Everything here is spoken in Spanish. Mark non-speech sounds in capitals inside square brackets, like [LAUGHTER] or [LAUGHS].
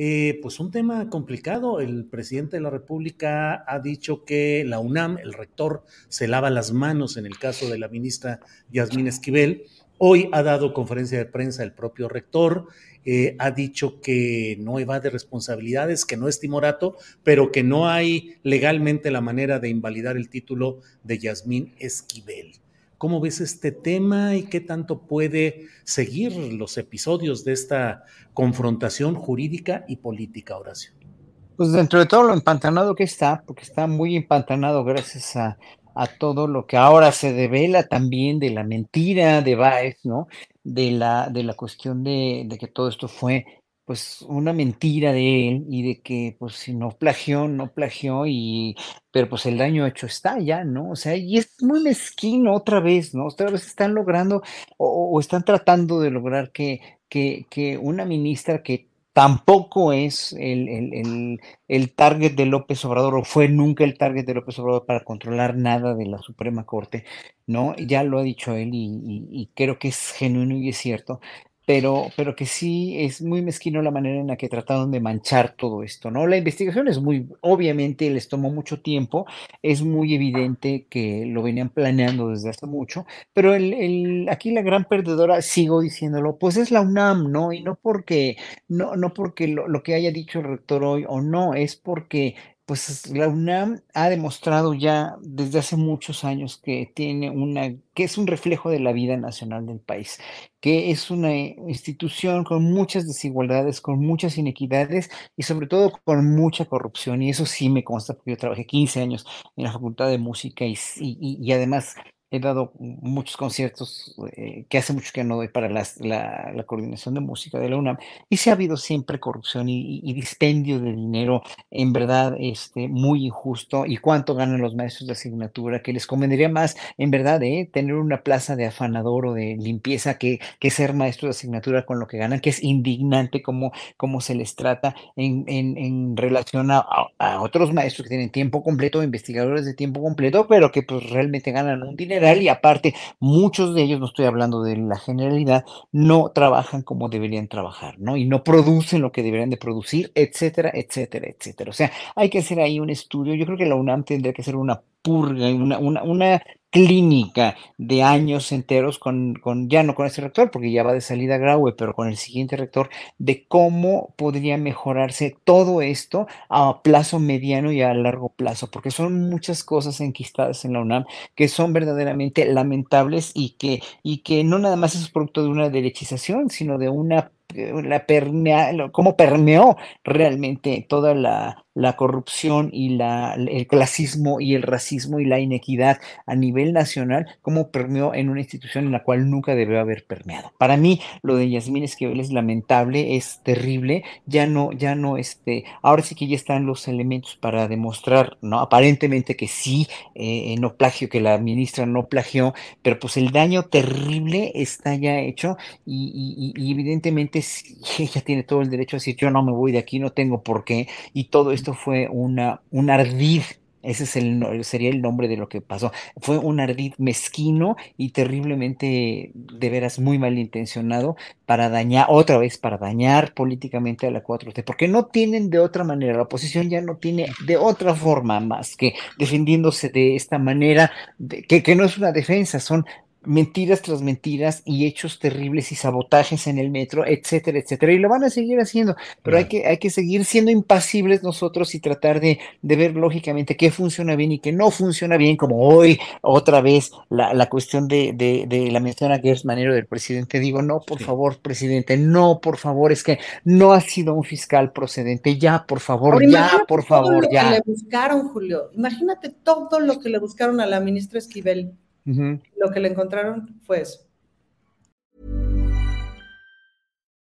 eh, pues un tema complicado. El presidente de la República ha dicho que la UNAM, el rector, se lava las manos en el caso de la ministra Yasmín Esquivel. Hoy ha dado conferencia de prensa el propio rector, eh, ha dicho que no evade responsabilidades, que no es timorato, pero que no hay legalmente la manera de invalidar el título de Yasmín Esquivel. ¿Cómo ves este tema y qué tanto puede seguir los episodios de esta confrontación jurídica y política, Horacio? Pues dentro de todo lo empantanado que está, porque está muy empantanado gracias a, todo lo que ahora se devela también de la mentira de Baez, ¿no? De la, de la cuestión de que todo esto fue pues una mentira de él y de que pues si no plagió, no plagió y pero pues el daño hecho está ya, ¿no? O sea, y es muy mezquino otra vez, ¿no? Otra vez están logrando o, o están tratando de lograr que, que, que una ministra que tampoco es el, el, el, el, target de López Obrador o fue nunca el target de López Obrador para controlar nada de la Suprema Corte, ¿no? Ya lo ha dicho él y, creo que es genuino y es cierto, pero, pero que sí es muy mezquino la manera en la que trataron de manchar todo esto, ¿no? La investigación es muy, obviamente les tomó mucho tiempo, es muy evidente que lo venían planeando desde hace mucho, pero el, el, aquí la gran perdedora, sigo diciéndolo, pues es la UNAM, ¿no? Y no porque, no, no porque lo, lo que haya dicho el rector hoy o no, es porque pues la UNAM ha demostrado ya desde hace muchos años que tiene una, que es un reflejo de la vida nacional del país, que es una institución con muchas desigualdades, con muchas inequidades y sobre todo con mucha corrupción. Y eso sí me consta porque yo trabajé 15 años en la Facultad de Música y, y, y además he dado muchos conciertos eh, que hace mucho que no doy para las, la, la, coordinación de música de la UNAM y sí ha habido siempre corrupción y, y, dispendio de dinero en verdad este, muy injusto y cuánto ganan los maestros de asignatura que les convendría más en verdad eh, tener una plaza de afanador o de limpieza que, que ser maestro de asignatura con lo que ganan que es indignante como, como se les trata en, en, en relación a, a, otros maestros que tienen tiempo completo investigadores de tiempo completo pero que pues realmente ganan un dinero y aparte muchos de ellos, no estoy hablando de la generalidad, no trabajan como deberían trabajar, ¿no? Y no producen lo que deberían de producir, etcétera, etcétera, etcétera. O sea, hay que hacer ahí un estudio. Yo creo que la UNAM tendría que hacer una purga, una, una, una clínica de años enteros con, con, ya no con ese rector, porque ya va de salida Graue, pero con el siguiente rector, de cómo podría mejorarse todo esto a plazo mediano y a largo plazo, porque son muchas cosas enquistadas en la UNAM que son verdaderamente lamentables y que, y que no nada más es producto de una derechización, sino de una la permea, cómo permeó realmente toda la, la corrupción y la, el clasismo y el racismo y la inequidad a nivel nacional, cómo permeó en una institución en la cual nunca debió haber permeado. Para mí, lo de Yasmín Esquivel es lamentable, es terrible, ya no, ya no, este, ahora sí que ya están los elementos para demostrar, ¿no? Aparentemente que sí, eh, no plagio, que la ministra no plagió, pero pues el daño terrible está ya hecho y, evidentemente [LAUGHS] ella tiene todo el derecho a decir yo no me voy de aquí, no tengo por qué, y todo esto fue una, un ardid Ese es el, sería el nombre de lo que pasó. Fue un ardid mezquino y terriblemente, de veras, muy malintencionado para dañar, otra vez, para dañar políticamente a la 4T, porque no tienen de otra manera, la oposición ya no tiene de otra forma más que defendiéndose de esta manera, que, que no es una defensa, son mentiras tras mentiras y hechos terribles y sabotajes en el metro, etcétera, etcétera. Y lo van a seguir haciendo, pero hay, que, hay que seguir siendo impasibles nosotros y tratar de, de, ver lógicamente qué funciona bien y qué no funciona bien, como hoy otra vez la, la cuestión de, de, de, la mención a es Manero del presidente. Digo, no, por favor, presidente, no, por favor, es que no ha sido un fiscal procedente, ya, por favor, ya, por favor, lo ya. Que le buscaron, Julio, imagínate todo lo que le buscaron a la ministra Esquivel Lo que le encontraron fue eso.